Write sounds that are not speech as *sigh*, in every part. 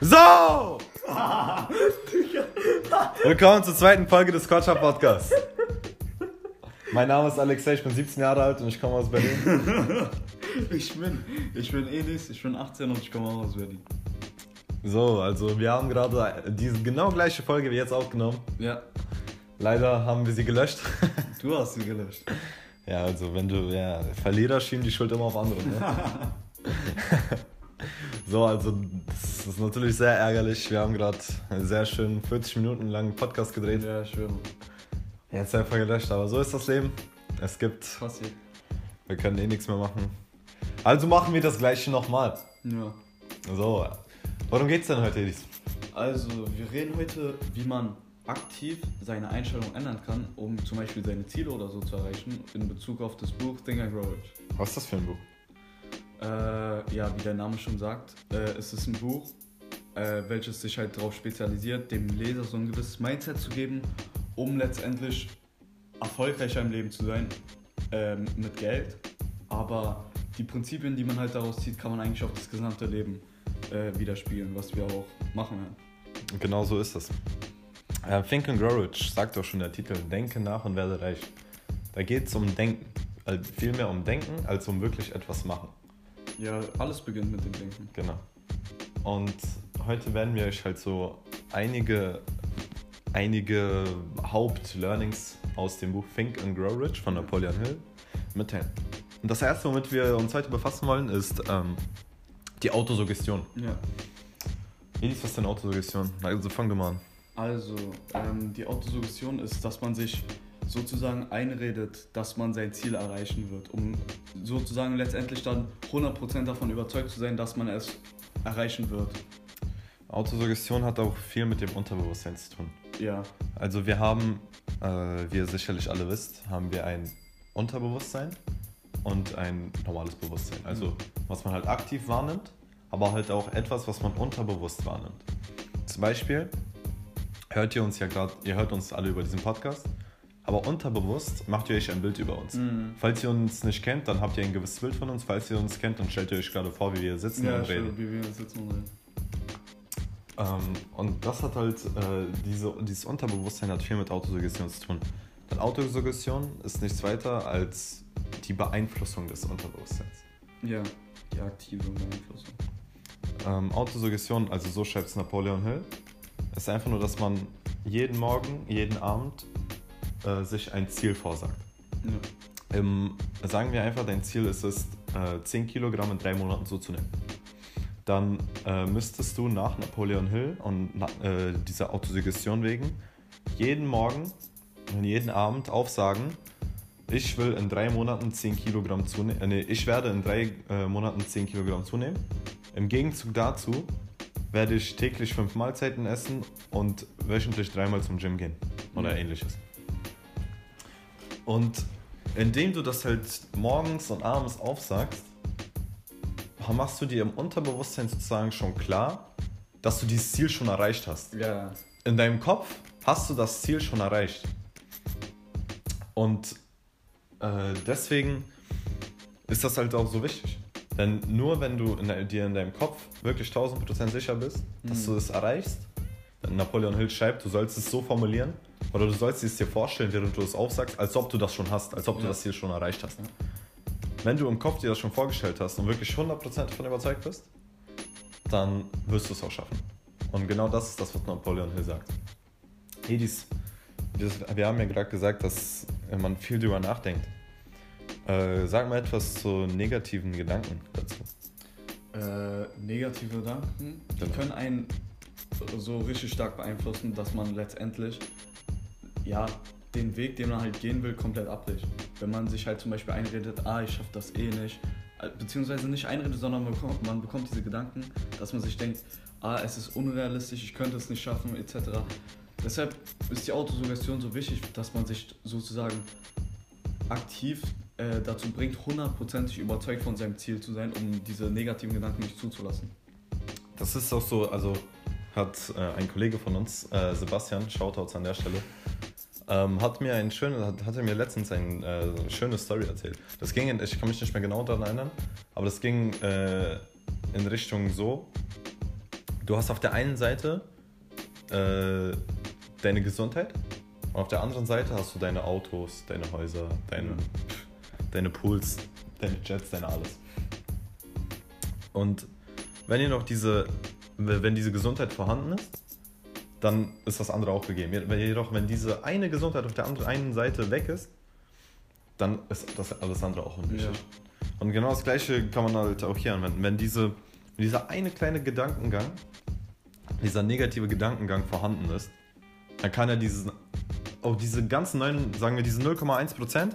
So! *laughs* Willkommen zur zweiten Folge des Kotscher Podcasts. Mein Name ist Alexei, ich bin 17 Jahre alt und ich komme aus Berlin. *laughs* Ich bin, ich bin Enis, ich bin 18 und ich komme auch aus Berlin. So, also wir haben gerade diese genau gleiche Folge wie jetzt aufgenommen. Ja, Leider haben wir sie gelöscht. *laughs* du hast sie gelöscht. Ja, also wenn du, ja, Verlierer schieben die Schuld immer auf andere. Ne? so, also das ist natürlich sehr ärgerlich. Wir haben gerade einen sehr schönen 40 Minuten langen Podcast gedreht. Ja, schwöre. Jetzt einfach gelöscht, aber so ist das Leben. Es gibt, Passiert. wir können eh nichts mehr machen. Also machen wir das gleiche nochmal. Ja. So, worum geht's denn heute, Edis? Also, wir reden heute, wie man aktiv seine Einstellung ändern kann, um zum Beispiel seine Ziele oder so zu erreichen, in Bezug auf das Buch Think and Grow Rich. Was ist das für ein Buch? Äh, ja, wie der Name schon sagt, äh, es ist ein Buch, äh, welches sich halt darauf spezialisiert, dem Leser so ein gewisses Mindset zu geben, um letztendlich erfolgreicher im Leben zu sein ähm, mit Geld. Aber die Prinzipien, die man halt daraus zieht, kann man eigentlich auf das gesamte Leben äh, widerspiegeln, was wir auch machen werden. Genau so ist es. Äh, Think and Grow Rich, sagt doch schon der Titel, Denke nach und werde reich. Da geht es um Denken. Also viel mehr um Denken, als um wirklich etwas machen. Ja, alles beginnt mit dem Denken. Genau. Und heute werden wir euch halt so einige, einige Hauptlearnings aus dem Buch Think and Grow Rich von Napoleon Hill mitteilen. Und das erste, womit wir uns heute befassen wollen, ist ähm, die Autosuggestion. Ja. Elis, was ist denn Autosuggestion? Also fang du mal an. Also, ähm, die Autosuggestion ist, dass man sich sozusagen einredet, dass man sein Ziel erreichen wird, um sozusagen letztendlich dann 100% davon überzeugt zu sein, dass man es erreichen wird. Autosuggestion hat auch viel mit dem Unterbewusstsein zu tun. Ja, Also wir haben, äh, wie ihr sicherlich alle wisst, haben wir ein Unterbewusstsein und ein normales Bewusstsein. Also was man halt aktiv wahrnimmt, aber halt auch etwas, was man unterbewusst wahrnimmt. Zum Beispiel hört ihr uns ja gerade, ihr hört uns alle über diesen Podcast, aber unterbewusst macht ihr euch ein Bild über uns. Falls ihr uns nicht kennt, dann habt ihr ein gewisses Bild von uns. Falls ihr uns kennt, dann stellt ihr euch gerade vor, wie wir sitzen ja und reden. wie wir sitzen und reden. Ähm, und das hat halt, äh, diese, dieses Unterbewusstsein hat viel mit Autosuggestion zu tun. Denn Autosuggestion ist nichts weiter als die Beeinflussung des Unterbewusstseins. Ja, die aktive Beeinflussung. Ähm, Autosuggestion, also so schreibt es Napoleon Hill, ist einfach nur, dass man jeden Morgen, jeden Abend äh, sich ein Ziel vorsagt. Ja. Im, sagen wir einfach, dein Ziel ist es, äh, 10 Kilogramm in drei Monaten zuzunehmen. Dann äh, müsstest du nach Napoleon Hill und na, äh, dieser Autosuggestion wegen jeden Morgen und jeden Abend aufsagen, ich will in drei Monaten 10 Kilogramm zunehmen. Äh, nee, ich werde in drei äh, Monaten 10 Kilogramm zunehmen. Im Gegenzug dazu werde ich täglich fünf Mahlzeiten essen und wöchentlich dreimal zum Gym gehen oder Mhm. ähnliches. Und indem du das halt morgens und abends aufsagst, machst du dir im Unterbewusstsein sozusagen schon klar, dass du dieses Ziel schon erreicht hast. Ja, In deinem Kopf hast du das Ziel schon erreicht. Und äh, deswegen ist das halt auch so wichtig. Denn nur wenn du in dir in deinem Kopf wirklich 1000% sicher bist, dass Mhm. du es erreichst, Napoleon Hill schreibt, du sollst es so formulieren oder du sollst es dir vorstellen, während du es aufsagst, als ob du das schon hast, als ob du Ja. das Ziel schon erreicht hast. Ja. Wenn du im Kopf dir das schon vorgestellt hast und wirklich 100% davon überzeugt bist, dann wirst du es auch schaffen. Und genau das ist das, was Napoleon Hill sagt. Edis, wir, wir haben ja gerade gesagt, dass man viel drüber nachdenkt. Äh, sag mal etwas zu negativen Gedanken dazu. äh, negative Gedanken, Genau. können einen so richtig stark beeinflussen, dass man letztendlich ja den Weg, den man halt gehen will, komplett abbricht. Wenn man sich halt zum Beispiel einredet, ah, ich schaffe das eh nicht, äh, beziehungsweise nicht einredet, sondern man bekommt, man bekommt diese Gedanken, dass man sich denkt, ah, es ist unrealistisch, ich könnte es nicht schaffen, etc. Deshalb ist die Autosuggestion so wichtig, dass man sich sozusagen aktiv äh, dazu bringt, hundertprozentig überzeugt von seinem Ziel zu sein, um diese negativen Gedanken nicht zuzulassen. Das ist auch so, also hat äh, ein Kollege von uns, äh, Sebastian, Shoutouts an der Stelle, ähm, hat mir ein schönes, hat, hatte mir letztens eine äh, schöne Story erzählt. Das ging, in, ich kann mich nicht mehr genau daran erinnern, aber das ging äh, in Richtung so, du hast auf der einen Seite äh, deine Gesundheit und auf der anderen Seite hast du deine Autos, deine Häuser, deine, deine Pools, deine Jets, deine alles. Und wenn ihr noch diese, wenn diese Gesundheit vorhanden ist, dann ist das andere auch gegeben. Jedoch, wenn diese eine Gesundheit auf der anderen einen Seite weg ist, dann ist das alles andere auch unwichtig. Ja. Und genau das gleiche kann man halt auch hier anwenden. Wenn diese, wenn dieser eine kleine Gedankengang, dieser negative Gedankengang vorhanden ist, dann kann er diesen, auch diese ganzen neuen, sagen wir diese 0,1%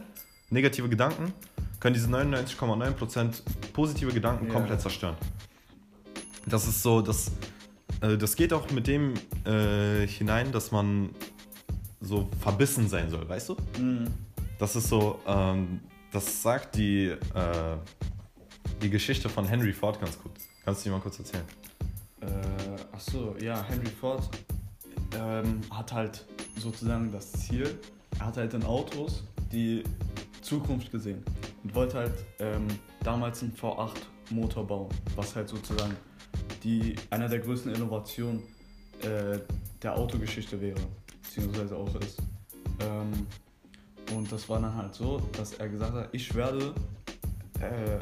negative Gedanken, können diese 99,9% positive Gedanken Ja. komplett zerstören. Das ist so, das, äh, das geht auch mit dem äh, hinein, dass man so verbissen sein soll, weißt du? Mhm. Das ist so, ähm, das sagt die, äh, die Geschichte von Henry Ford ganz gut. Kannst du die mal kurz erzählen? Äh, ach so, ja, Henry Ford ähm, hat halt sozusagen das Ziel, er hat halt in Autos die Zukunft gesehen und wollte halt ähm, damals einen V8 Motor bauen, was halt sozusagen die, einer der größten Innovationen äh, der Autogeschichte wäre, beziehungsweise auch ist. Ähm, und das war dann halt so, dass er gesagt hat, ich werde, äh,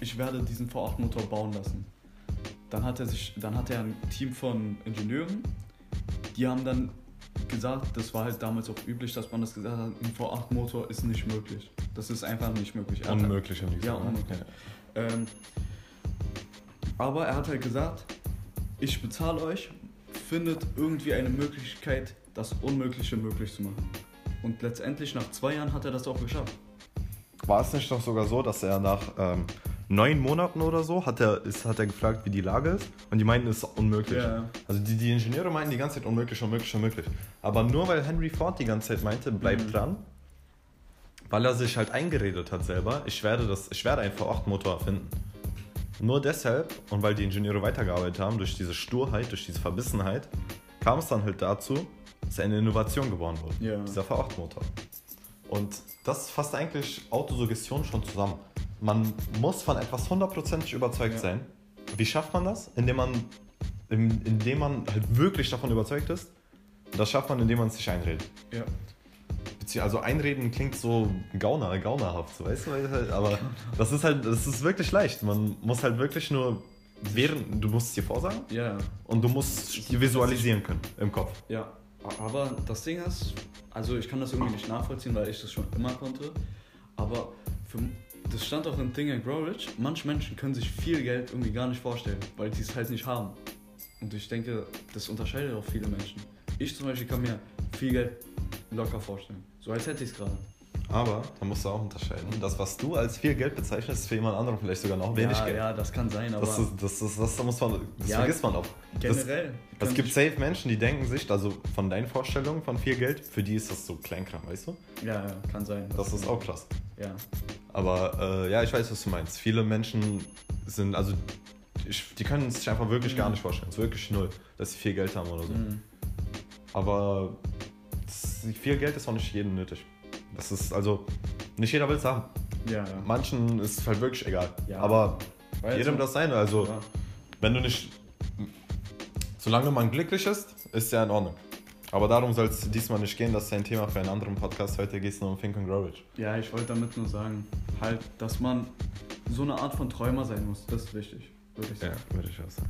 ich werde diesen V8 Motor bauen lassen. Dann hat er sich, dann hat er ein Team von Ingenieuren, die haben dann gesagt, das war halt damals auch üblich, dass man das gesagt hat, ein V8 Motor ist nicht möglich. Das ist einfach nicht möglich. Unmöglich am liebsten. Ja, unmöglich. Ähm, aber er hat halt gesagt, ich bezahle euch, findet irgendwie eine Möglichkeit, das Unmögliche möglich zu machen. Und letztendlich nach zwei Jahren hat er das auch geschafft. War es nicht doch sogar so, dass er nach ähm, neun Monaten oder so hat er, ist, hat er gefragt, wie die Lage ist? Und die meinten, es ist unmöglich. Ja. Also die, die Ingenieure meinten die ganze Zeit unmöglich, unmöglich, unmöglich. Aber nur weil Henry Ford die ganze Zeit meinte, bleib Mhm. dran, weil er sich halt eingeredet hat selber, ich werde, das, ich werde einen V8-Motor erfinden. Nur deshalb und weil die Ingenieure weitergearbeitet haben, durch diese Sturheit, durch diese Verbissenheit, kam es dann halt dazu, dass eine Innovation geboren wurde. Ja. Dieser V8-Motor. Und das fasst eigentlich Autosuggestion schon zusammen. Man muss von etwas hundertprozentig überzeugt Ja. sein. Wie schafft man das? Indem man, in- indem man halt wirklich davon überzeugt ist. Das schafft man, indem man es sich einredet. Ja. Bezieh- Also einreden klingt so gauner, gaunerhaft, so, weißt du? halt- Aber das ist halt, das ist wirklich leicht. Man muss halt wirklich nur während, du musst es dir vorsagen Ja, und du musst es dir visualisieren können im Kopf. ja. Aber das Ding ist, also ich kann das irgendwie nicht nachvollziehen, weil ich das schon immer konnte. Aber für, das stand auch in Think and Grow Rich. Manche Menschen können sich viel Geld irgendwie gar nicht vorstellen, weil die es halt nicht haben. Und ich denke, das unterscheidet auch viele Menschen. Ich zum Beispiel kann mir viel Geld locker vorstellen. So als hätte ich es gerade. Aber da musst du auch unterscheiden. Das, was du als viel Geld bezeichnest, ist für jemand anderen vielleicht sogar noch wenig ja, Geld. ja, das kann sein, aber Das, ist, das, ist, das, muss man, das Ja, vergisst man auch. generell. Das, es gibt safe Menschen, die denken sich, also von deinen Vorstellungen von viel Geld, für die ist das so Kleinkram, weißt du? Ja, ja, kann sein. Das ist auch krass. Ja. Aber äh, ja, ich weiß, was du meinst. Viele Menschen sind, also ich, die können es sich einfach wirklich Mhm. gar nicht vorstellen. Es ist wirklich null, dass sie viel Geld haben oder so. Mhm. Aber das, viel Geld ist auch nicht jedem nötig. Das ist also, nicht jeder will es haben. Ja, ja. Manchen ist es halt wirklich egal. Ja. Aber Weil jedem so- das sein. Also, Ja. wenn du nicht. Solange man glücklich ist, ist ja in Ordnung. Aber darum soll es diesmal nicht gehen. Das ist ein Thema für einen anderen Podcast. Heute geht es nur um Think and Grow Rich. Ja, ich wollte damit nur sagen, halt, dass man so eine Art von Träumer sein muss. Das ist wichtig, würde ich Ja, sagen. würde ich auch sagen.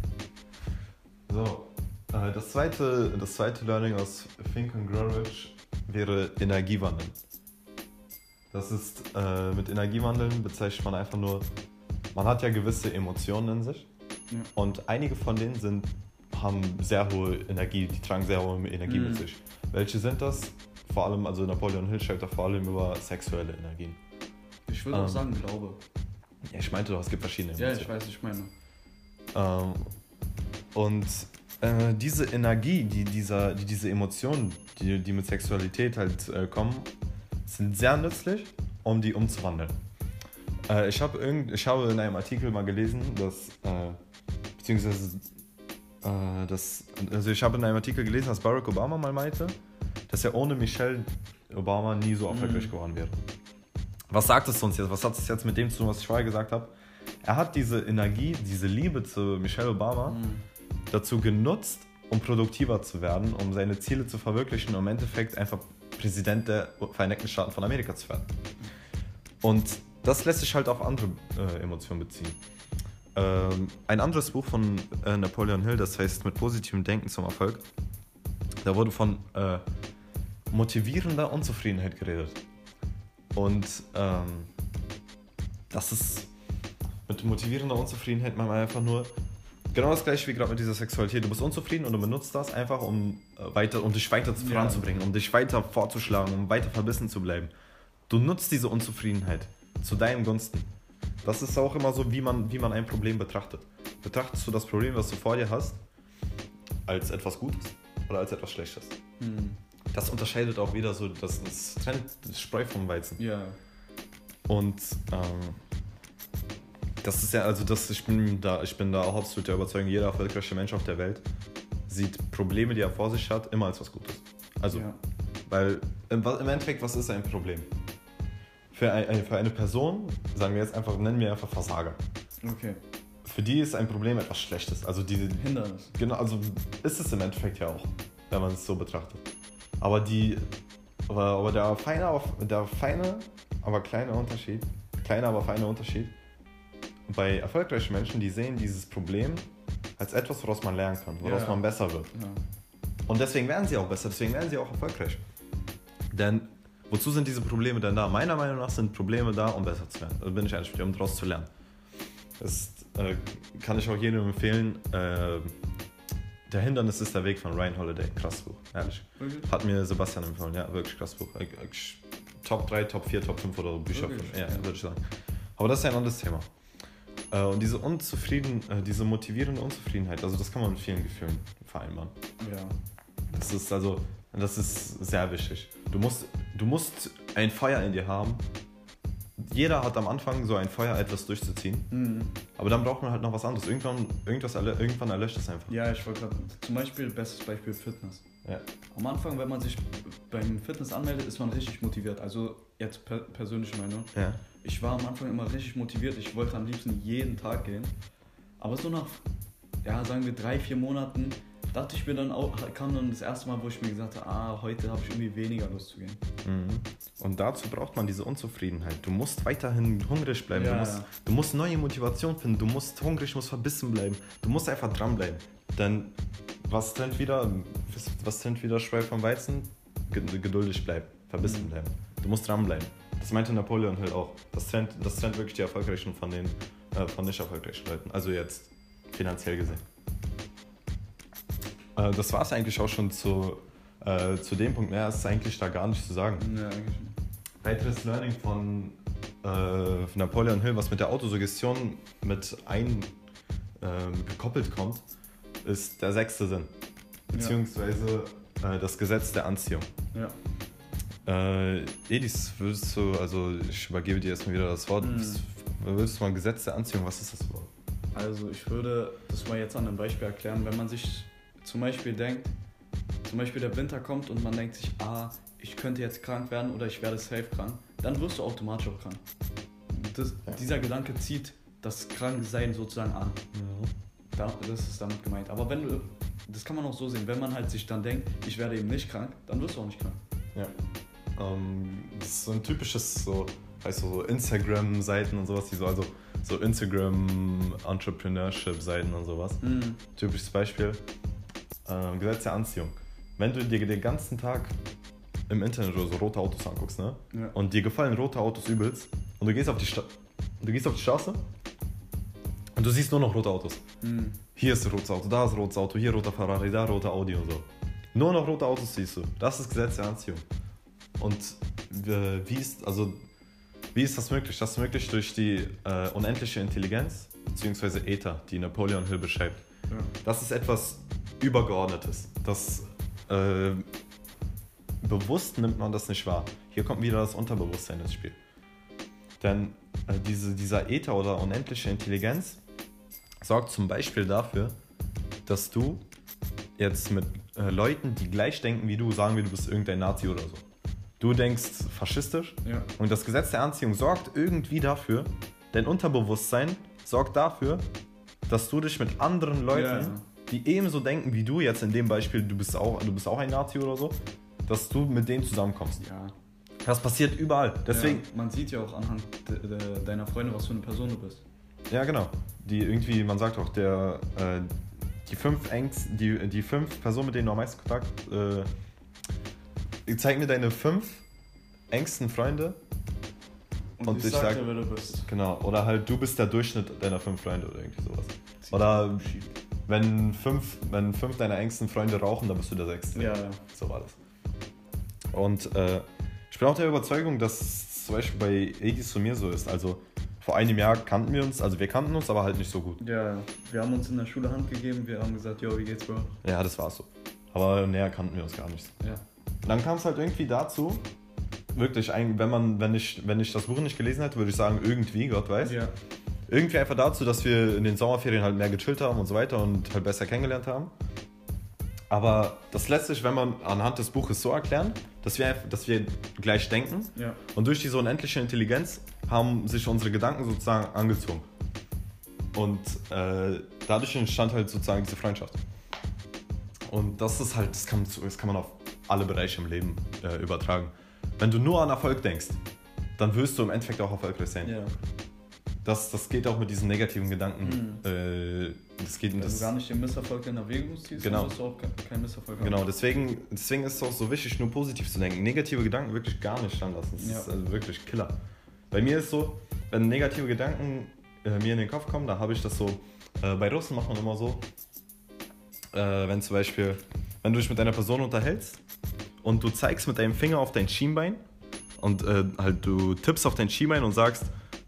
So, äh, das, zweite, das zweite Learning aus Think and Grow Rich wäre Energiewandeln. Das ist, äh, mit Energiewandeln bezeichnet man einfach nur, man hat ja gewisse Emotionen in sich Ja. und einige von denen sind, haben sehr hohe Energie, die tragen sehr hohe Energie mit Mhm. sich. Welche sind das? Vor allem, also Napoleon Hill schreibt da vor allem über sexuelle Energien. Ich würde auch Ähm, sagen, Glaube. Ja, ich meinte doch, es gibt verschiedene Ja, Emotionen. ich weiß, ich meine. Ähm, und äh, diese Energie, die, dieser, die diese Emotionen, die, die mit Sexualität halt äh, kommen, sind sehr nützlich, um die umzuwandeln. Äh, ich, hab irgend, ich habe in einem Artikel mal gelesen, dass, äh, beziehungsweise, äh, dass, also ich habe in einem Artikel gelesen, dass Barack Obama mal meinte, dass er ohne Michelle Obama nie so erfolgreich Mhm. geworden wäre. Was sagt es uns jetzt? Was hat es jetzt mit dem zu tun, was ich vorher gesagt habe? Er hat diese Energie, diese Liebe zu Michelle Obama Mhm. Dazu genutzt, um produktiver zu werden, um seine Ziele zu verwirklichen und im Endeffekt einfach Präsident der Vereinigten Staaten von Amerika zu werden. Und das lässt sich halt auf andere äh, Emotionen beziehen. Ähm, ein anderes Buch von äh, Napoleon Hill, das heißt Mit positivem Denken zum Erfolg, da wurde von äh, motivierender Unzufriedenheit geredet. Und ähm, das ist mit motivierender Unzufriedenheit man einfach nur genau das gleiche wie gerade mit dieser Sexualität. Du bist unzufrieden und du benutzt das einfach, um, äh, weiter, um dich weiter Ja. voranzubringen, um dich weiter vorzuschlagen, um weiter verbissen zu bleiben. Du nutzt diese Unzufriedenheit zu deinen Gunsten. Das ist auch immer so, wie man, wie man ein Problem betrachtet. Betrachtest du das Problem, was du vor dir hast, als etwas Gutes oder als etwas Schlechtes? Hm. Das unterscheidet auch wieder so das, das Trend, das Spreu vom Weizen. Ja. Und ähm, das ist ja, also das, ich bin da, ich bin da auch absolut der Überzeugung, jeder erfolgreiche Mensch auf der Welt sieht Probleme, die er vor sich hat, immer als was Gutes. Also, ja. weil im, im Endeffekt, was ist ein Problem? Für, ein, für eine Person, sagen wir jetzt einfach, nennen wir einfach Versager. Okay. Für die ist ein Problem etwas Schlechtes. Also diese, Hindernis. Genau, also ist es im Endeffekt ja auch, wenn man es so betrachtet. Aber die, aber, aber der feine, aber- der feine, aber kleine Unterschied, kleiner, aber feiner Unterschied bei erfolgreichen Menschen, die sehen dieses Problem als etwas, woraus man lernen kann, woraus Ja. man besser wird. Ja. Und deswegen werden sie auch besser, deswegen werden sie auch erfolgreich. Denn wozu sind diese Probleme denn da? Meiner Meinung nach sind Probleme da, um besser zu werden. Da bin ich eigentlich, um daraus zu lernen. Das äh, kann ich auch jedem empfehlen. Äh, der Hindernis ist der Weg von Ryan Holiday. Krass Buch, ehrlich. Wirklich? Hat mir Sebastian empfohlen, ja, wirklich krass Buch. Äh, äh, Top 3, Top 4, Top 5 oder Bücher. Ja, ja, würde ich sagen. Aber das ist ja ein anderes Thema. Äh, und diese Unzufrieden, äh, diese motivierende Unzufriedenheit, also das kann man mit vielen Gefühlen vereinbaren. Ja. Das ist also, das ist sehr wichtig. Du musst, du musst ein Feuer in dir haben. Jeder hat am Anfang so ein Feuer, etwas durchzuziehen. Mhm. Aber dann braucht man halt noch was anderes. Irgendwann, irgendwas, irgendwann erlöscht es einfach. Ja, ich wollte gerade. Zum Beispiel, bestes Beispiel Fitness. Ja. Am Anfang, wenn man sich beim Fitness anmeldet, ist man richtig motiviert. Also jetzt per persönliche Meinung. Ja. Ich war am Anfang immer richtig motiviert. Ich wollte am liebsten jeden Tag gehen. Aber so nach, ja, sagen wir drei, vier Monaten, dachte ich mir dann auch, kam dann das erste Mal, wo ich mir gesagt habe, ah, heute habe ich irgendwie weniger Lust zu gehen. Mhm. Und dazu braucht man diese Unzufriedenheit. Du musst weiterhin hungrig bleiben. Ja, du, musst, ja. du musst neue Motivation finden. Du musst hungrig, musst verbissen bleiben. Du musst einfach dranbleiben. Denn was trennt wieder, was trennt wieder Spreu vom Weizen? Ge- Geduldig bleiben, verbissen Mhm. bleiben. Du musst dranbleiben. Das meinte Napoleon Hill auch. Das trennt, das trennt wirklich die Erfolgreichen von den äh, von nicht erfolgreichen Leuten. Also jetzt finanziell gesehen. Äh, das war es eigentlich auch schon zu, äh, zu dem Punkt. Mehr ist eigentlich da gar nicht zu sagen. Ja, eigentlich. Weiteres Learning von, äh, von Napoleon Hill, was mit der Autosuggestion mit ein ähm, gekoppelt kommt, ist der sechste Sinn. Beziehungsweise äh, das Gesetz der Anziehung. Ja. Äh, Edis, würdest du, also ich übergebe dir erstmal wieder das Wort. Mhm. Würdest du mal Gesetz der Anziehung, was ist das überhaupt? Also ich würde das mal jetzt an einem Beispiel erklären, wenn man sich zum Beispiel denkt, zum Beispiel der Winter kommt und man denkt sich, ah, ich könnte jetzt krank werden oder ich werde safe krank, dann wirst du automatisch auch krank. Das, Ja. Dieser Gedanke zieht das Kranksein sozusagen an. Da, das ist damit gemeint. Aber wenn du, das kann man auch so sehen, wenn man halt sich dann denkt, ich werde eben nicht krank, dann wirst du auch nicht krank. Ja. Ähm, das ist so ein typisches so, weißt du, so Instagram-Seiten und sowas, die so, also so Instagram-Entrepreneurship-Seiten und sowas. Typisches Beispiel. Ähm, Gesetz der Anziehung. Wenn du dir den ganzen Tag im Internet oder so rote Autos anguckst, ne? Ja. Und dir gefallen rote Autos übelst und du gehst auf die, Sta du gehst auf die Straße und du siehst nur noch rote Autos. Mhm. Hier ist ein rotes Auto, da ist ein rotes Auto, hier roter Ferrari, da roter Audi und so. Nur noch rote Autos siehst du. Das ist Gesetz der Anziehung. Und äh, wie ist, also, wie ist das möglich? Das ist möglich durch die äh, unendliche Intelligenz, beziehungsweise Ether, die Napoleon Hill beschreibt. Ja. Das ist etwas Übergeordnetes. Das äh, bewusst nimmt man das nicht wahr. Hier kommt wieder das Unterbewusstsein ins Spiel. Denn äh, diese, dieser Äther oder unendliche Intelligenz sorgt zum Beispiel dafür, dass du jetzt mit äh, Leuten, die gleich denken wie du, sagen wir, du bist irgendein Nazi oder so. Du denkst faschistisch Ja. und das Gesetz der Anziehung sorgt irgendwie dafür, dein Unterbewusstsein sorgt dafür, dass du dich mit anderen Leuten Ja, die ebenso denken wie du jetzt in dem Beispiel, du bist auch, du bist auch ein Nazi oder so, dass du mit denen zusammenkommst. Ja. Das passiert überall. Deswegen, ja, man sieht ja auch anhand de, de, deiner Freunde, was für eine Person du bist. Ja, genau. Die irgendwie, man sagt auch, der, äh, die fünf Ängst, die, die fünf Personen, mit denen du am meisten Kontakt, äh, zeig mir deine fünf engsten Freunde. Und ich sag- dir, wer du bist. Genau. Oder halt, du bist der Durchschnitt deiner fünf Freunde oder irgendwie sowas. Oder-. Wenn fünf, wenn fünf deiner engsten Freunde rauchen, dann bist du der sechste. Ja, ja. So war das. Und äh, ich bin auch der Überzeugung, dass es zum Beispiel bei Edis und mir so ist. Also vor einem Jahr kannten wir uns, also wir kannten uns, aber halt nicht so gut. Ja. Wir haben uns in der Schule Hand gegeben, wir haben gesagt, yo, wie geht's, Bro? Ja, das war so. Aber näher kannten wir uns gar nicht. Ja. Dann kam es halt irgendwie dazu, wirklich, wenn, man, wenn, ich, wenn ich das Buch nicht gelesen hätte, würde ich sagen, irgendwie, Gott weiß. Ja. Irgendwie einfach dazu, dass wir in den Sommerferien halt mehr gechillt haben und so weiter und halt besser kennengelernt haben. Aber das lässt sich, wenn man anhand des Buches so erklären, dass wir, dass wir gleich denken Ja. und durch diese unendliche Intelligenz haben sich unsere Gedanken sozusagen angezogen. Und äh, dadurch entstand halt sozusagen diese Freundschaft. Und das ist halt, das kann, das kann man auf alle Bereiche im Leben äh, übertragen. Wenn du nur an Erfolg denkst, dann wirst du im Endeffekt auch erfolgreich sein. Ja. Das, das geht auch mit diesen negativen Gedanken. Äh, das geht Wenn das. du gar nicht den Misserfolg in Erwägung ziehst, Genau. dann wirst du auch kein, kein Misserfolg haben. Genau, deswegen, deswegen ist es auch so wichtig, nur positiv zu denken. Negative Gedanken wirklich gar nicht anlassen. Das Ja. ist also wirklich Killer. Bei mir ist so, wenn negative Gedanken äh, mir in den Kopf kommen, dann habe ich das so. Äh, bei Russen macht man immer so, äh, wenn zum Beispiel, wenn du dich mit einer Person unterhältst und du zeigst mit deinem Finger auf dein Schienbein und äh, halt du tippst auf dein Schienbein und sagst,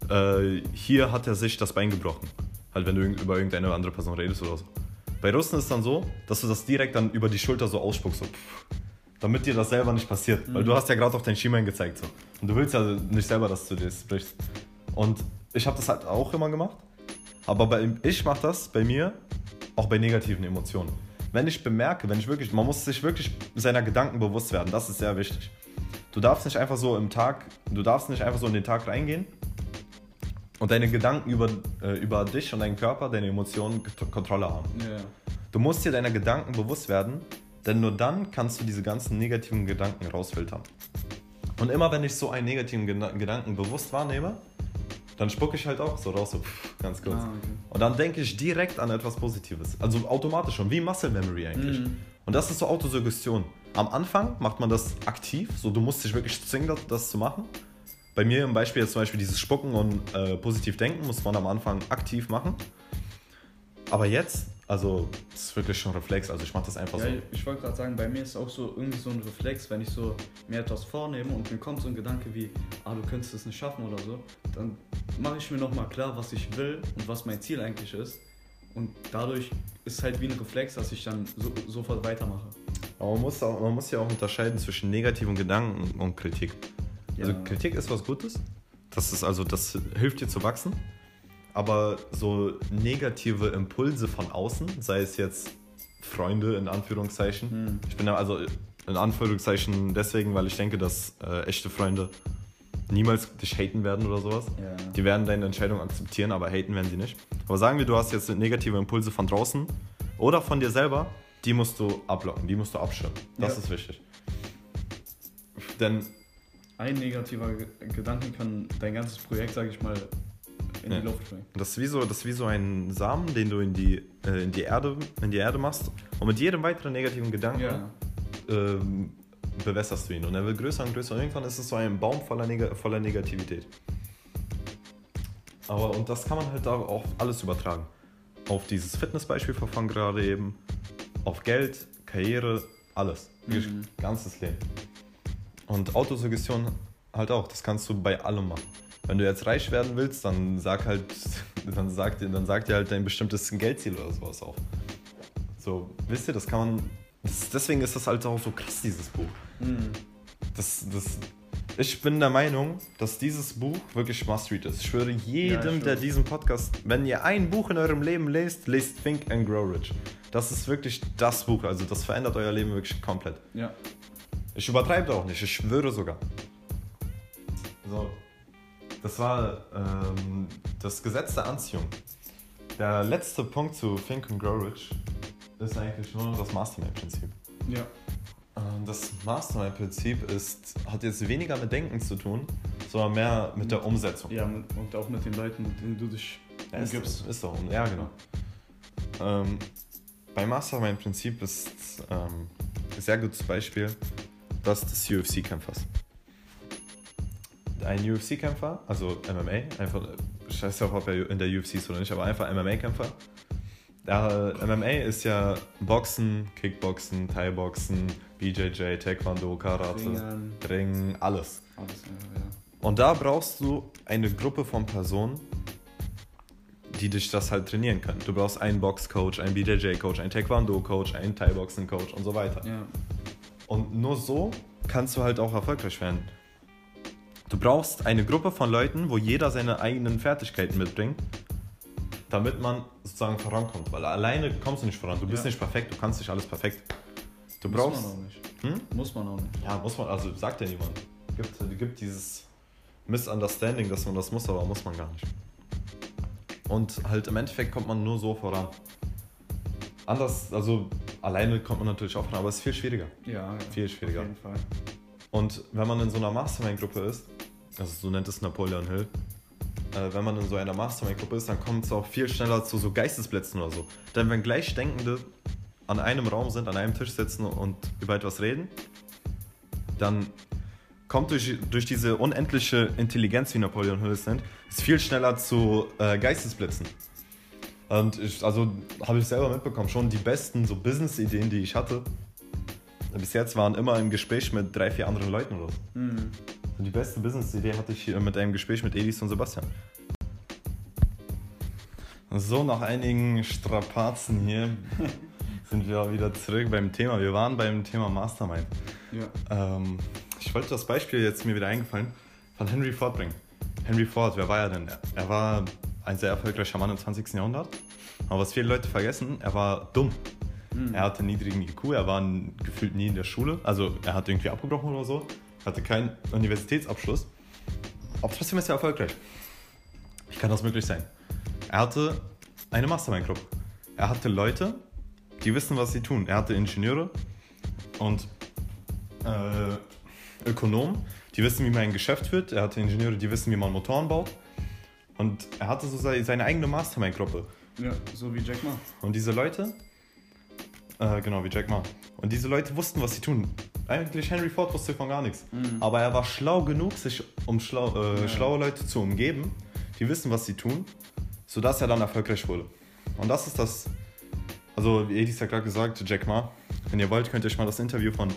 äh, hier hat er sich das Bein gebrochen. Halt, wenn du über irgendeine andere Person redest oder so. Bei Russen ist es dann so, dass du das direkt dann über die Schulter so ausspuckst, so, pff, damit dir das selber nicht passiert. Weil du hast ja gerade auf dein Schienbein gezeigt. So. Und du willst ja nicht selber, dass du das brichst. Und ich habe das halt auch immer gemacht. Aber bei, ich mache das bei mir auch bei negativen Emotionen. Wenn ich bemerke, wenn ich wirklich, man muss sich wirklich seiner Gedanken bewusst werden, das ist sehr wichtig. Du darfst nicht einfach so im Tag, du darfst nicht einfach so in den Tag reingehen und deine Gedanken über, äh, über dich und deinen Körper, deine Emotionen Kont- Kontrolle haben. Ja. Du musst dir deiner Gedanken bewusst werden, denn nur dann kannst du diese ganzen negativen Gedanken rausfiltern. Und immer wenn ich so einen negativen Gedanken bewusst wahrnehme, dann spucke ich halt auch so raus, so pff, ganz kurz. Ah, okay. Und dann denke ich direkt an etwas Positives. Also automatisch schon, wie Muscle Memory eigentlich. Mhm. Und das ist so Autosuggestion. Am Anfang macht man das aktiv, so du musst dich wirklich zwingen, das, das zu machen. Bei mir im Beispiel jetzt zum Beispiel dieses Spucken und äh, positiv denken muss man am Anfang aktiv machen. Aber jetzt, also das ist wirklich schon Reflex, also ich mache das einfach Ja, so. ich wollte gerade sagen, bei mir ist auch so irgendwie so ein Reflex, wenn ich so mir etwas vornehme und mir kommt so ein Gedanke wie, ah, du könntest es nicht schaffen oder so, dann mache ich mir nochmal klar, was ich will und was mein Ziel eigentlich ist. Und dadurch ist es halt wie ein Reflex, dass ich dann so, sofort weitermache. Aber man muss, auch, man muss ja auch unterscheiden zwischen negativen Gedanken und Kritik. Also Ja. Kritik ist was Gutes. Das ist also, das hilft dir zu wachsen. Aber so negative Impulse von außen, sei es jetzt Freunde in Anführungszeichen. Hm. Ich bin da also in Anführungszeichen deswegen, weil ich denke, dass äh, echte Freunde niemals dich haten werden oder sowas. Ja. Die werden deine Entscheidung akzeptieren, aber haten werden sie nicht. Aber sagen wir, du hast jetzt negative Impulse von draußen oder von dir selber, die musst du ablocken, die musst du abschirmen. Das Ja. ist wichtig. Denn Ein negativer Ge- Gedanke kann dein ganzes Projekt, sag ich mal, in Ja. die Luft springen. das ist wie so, das ist wie so ein Samen, den du in die, äh, in, die Erde, in die Erde machst. Und mit jedem weiteren negativen Gedanken Ja. ähm, bewässerst du ihn. Und er wird größer und größer. Und irgendwann ist es so ein Baum voller, Neg voller Negativität. Aber und das kann man halt auch auf alles übertragen. Auf dieses Fitnessbeispiel von gerade eben, auf Geld, Karriere, alles. Mhm. ganzes Leben. Und Autosuggestion halt auch, das kannst du bei allem machen. Wenn du jetzt reich werden willst, dann sag halt, *laughs* dann sag dir, dann sag dir halt dein bestimmtes Geldziel oder sowas auf. So, wisst ihr, das kann man. Das, deswegen ist das halt auch so krass, dieses Buch. Mhm. Das, das, ich bin der Meinung, dass dieses Buch wirklich Must-Read ist. Ich schwöre jedem, stimmt. der diesen Podcast, wenn ihr ein Buch in eurem Leben lest, lest Think and Grow Rich. Das ist wirklich das Buch. Also das verändert euer Leben wirklich komplett. Ja. Ich übertreibe auch nicht, ich schwöre sogar. So, das war ähm, das Gesetz der Anziehung. Der letzte Punkt zu Think and Grow Rich ist eigentlich nur noch das Mastermind-Prinzip. Ja. Ähm, Das Mastermind-Prinzip ist, hat jetzt weniger mit Denken zu tun, sondern mehr mit der Umsetzung. Ja, und auch mit den Leuten, mit denen du dich Ja, ist, umgibst. ist so, ja genau. Ähm, beim Mastermind-Prinzip ist ähm, ein sehr gutes Beispiel das des UFC-Kämpfers. Ein UFC-Kämpfer, also MMA, einfach, scheiß drauf, ob er in der UFC ist oder nicht, aber einfach MMA-Kämpfer. MMA ist ja Boxen, Kickboxen, Thai-Boxen, BJJ, Taekwondo, Karate, Ringen. Ring, alles. Alles, ja, ja. Und da brauchst du eine Gruppe von Personen, die dich das halt trainieren können. Du brauchst einen Boxcoach, einen BJJ-Coach, einen Taekwondo-Coach, einen Thai-Boxen-Coach und so weiter. Ja, Und nur so kannst du halt auch erfolgreich werden. Du brauchst eine Gruppe von Leuten, wo jeder seine eigenen Fertigkeiten mitbringt, damit man sozusagen vorankommt. Weil alleine kommst du nicht voran. Du bist Ja. nicht perfekt, du kannst nicht alles perfekt. Du muss brauchst. man auch nicht. Hm? Muss man auch nicht. Ja, muss man, also sagt ja niemand. Gibt, gibt dieses Misunderstanding, dass man das muss, aber muss man gar nicht. Und halt im Endeffekt kommt man nur so voran. Anders, also alleine kommt man natürlich auch voran, aber es ist viel schwieriger. Ja, ja. Viel schwieriger. Auf jeden Fall. Und wenn man in so einer Mastermind-Gruppe ist, also so nennt es Napoleon Hill, äh, wenn man in so einer Mastermind-Gruppe ist, dann kommt es auch viel schneller zu so Geistesblitzen oder so. Denn wenn Gleichdenkende an einem Raum sind, an einem Tisch sitzen und über etwas reden, dann kommt durch, durch diese unendliche Intelligenz, wie Napoleon Hill es nennt, es viel schneller zu äh, Geistesblitzen. Und ich, also habe ich selber mitbekommen, schon die besten so Business-Ideen, die ich hatte, bis jetzt waren immer im Gespräch mit drei, vier anderen Leuten oder so. Mhm. Die beste Business-Idee hatte ich hier mit einem Gespräch mit Edis und Sebastian. So, nach einigen Strapazen hier *laughs* sind wir wieder zurück beim Thema. Wir waren beim Thema Mastermind. Ja. Ähm, ich wollte das Beispiel jetzt mir wieder eingefallen von Henry Ford bringen. Henry Ford, wer war er denn? Er war ein sehr erfolgreicher Mann im 20. Jahrhundert. Aber was viele Leute vergessen, er war dumm. Mhm. Er hatte niedrigen IQ, er war gefühlt nie in der Schule. Also er hat irgendwie abgebrochen oder so, hatte keinen Universitätsabschluss. Aber trotzdem ist er erfolgreich. Wie kann das möglich sein? Er hatte eine Mastermind-Gruppe. Er hatte Leute, die wissen, was sie tun. Er hatte Ingenieure und äh, Ökonomen, die wissen, wie man ein Geschäft führt. Er hatte Ingenieure, die wissen, wie man Motoren baut. Und er hatte so sei- seine eigene Mastermind-Gruppe. ja, so wie Jack Ma. Und diese Leute, äh, genau wie Jack Ma, und diese Leute wussten, was sie tun. Eigentlich Henry Ford wusste von gar nichts. Mhm. Aber er war schlau genug, sich um schlau, äh, Ja. schlaue Leute zu umgeben, die wissen, was sie tun, sodass er dann erfolgreich wurde. Und das ist das, also wie Edis ja gerade gesagt, Jack Ma, wenn ihr wollt, könnt ihr euch mal das Interview von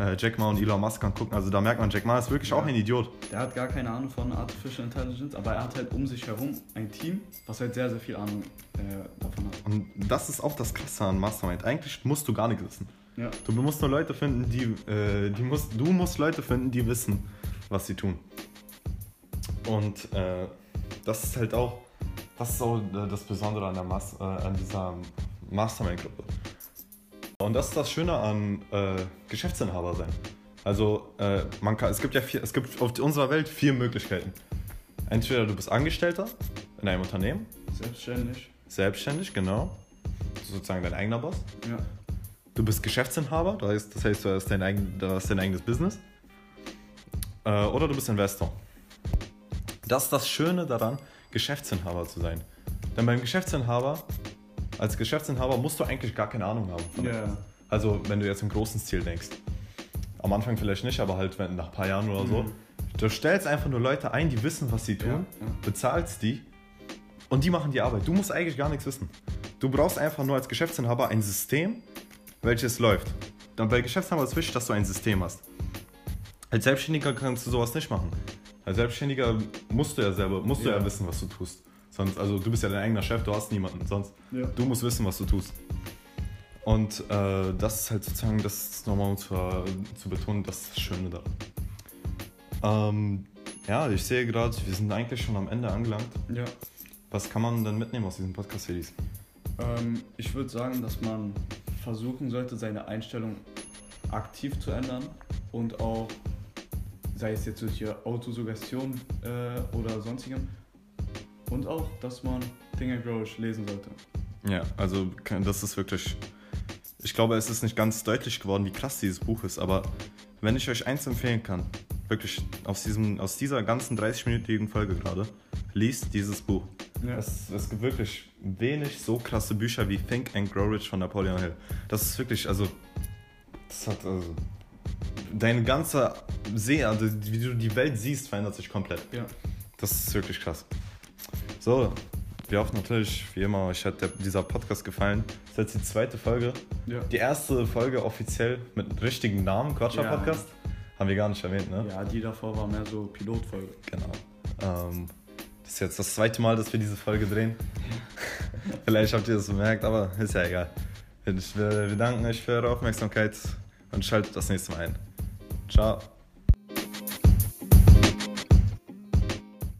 äh, Jack Ma und Elon Musk angucken. Also da merkt man, Jack Ma ist wirklich Ja. auch ein Idiot. Der hat gar keine Ahnung von Artificial Intelligence, aber er hat halt um sich herum ein Team, was halt sehr, sehr viel Ahnung äh, davon hat. Und das ist auch das Krasse an Mastermind. Eigentlich musst du gar nichts wissen. Ja, Du musst nur Leute finden, die, äh, die musst, du musst Leute finden, die wissen, was sie tun. Und äh, das ist halt auch, das ist auch äh, das Besondere an, der Mas äh, an dieser Mastermind-Gruppe. Und das ist das Schöne an äh, Geschäftsinhaber sein. Also man kann, es gibt ja vier, es gibt auf unserer Welt vier Möglichkeiten. Entweder du bist Angestellter in einem Unternehmen, selbstständig. selbstständig, genau, sozusagen dein eigener Boss. Ja, Du bist Geschäftsinhaber, das heißt, das heißt du hast dein, eigen, du hast dein eigenes Business. Äh, oder du bist Investor. Das ist das Schöne daran, Geschäftsinhaber zu sein. Denn beim Geschäftsinhaber, als Geschäftsinhaber musst du eigentlich gar keine Ahnung haben. Von ja, Also wenn du jetzt im großen Stil denkst. Am Anfang vielleicht nicht, aber halt wenn, nach ein paar Jahren oder so. Mhm. Du stellst einfach nur Leute ein, die wissen, was sie tun, Ja, ja. bezahlst die und die machen die Arbeit. Du musst eigentlich gar nichts wissen. Du brauchst einfach nur als Geschäftsinhaber ein System, welches läuft. Dann bei Geschäftsinhaber ist wichtig, dass du ein System hast. Als Selbstständiger kannst du sowas nicht machen. Als Selbstständiger musst du ja selber, musst du Ja. ja wissen, was du tust. Sonst, also du bist ja dein eigener Chef, du hast niemanden sonst. ja. Du musst wissen, was du tust. Und äh, das ist halt sozusagen, das ist nochmal um zu, zu betonen, das ist das Schöne daran. Ähm, ja, ich sehe gerade, wir sind eigentlich schon am Ende angelangt. ja. Was kann man denn mitnehmen aus diesen Podcast-Series? Ähm, ich würde sagen, dass man versuchen sollte, seine Einstellung aktiv zu ändern und auch, sei es jetzt durch Autosuggestion äh, oder sonstigem, und auch, dass man and Grow lesen sollte. Ja, also das ist wirklich ich glaube, es ist nicht ganz deutlich geworden, wie krass dieses Buch ist, aber wenn ich euch eins empfehlen kann, wirklich aus, diesem, aus dieser ganzen 30-minütigen Folge gerade, liest dieses Buch. Ja. Es, es, gibt wirklich wenig so krasse Bücher wie Think and Grow Rich von Napoleon Hill. Das ist wirklich, also, das hat, also, deine ganze See, also wie du die Welt siehst, verändert sich komplett. Ja. Das ist wirklich krass. So, wir hoffen natürlich, wie immer, euch hat der, dieser Podcast gefallen. Das ist jetzt die zweite Folge. Ja. Die erste Folge offiziell mit richtigen Namen, Quatscher ja. Podcast. Haben wir gar nicht erwähnt, ne? Ja, die davor war mehr so Pilotfolge. Genau. Ähm, das ist jetzt das zweite Mal, dass wir diese Folge drehen. *laughs* Vielleicht habt ihr das bemerkt, aber ist ja egal. Wir, wir danken euch für eure Aufmerksamkeit und schaltet das nächste Mal ein. Ciao.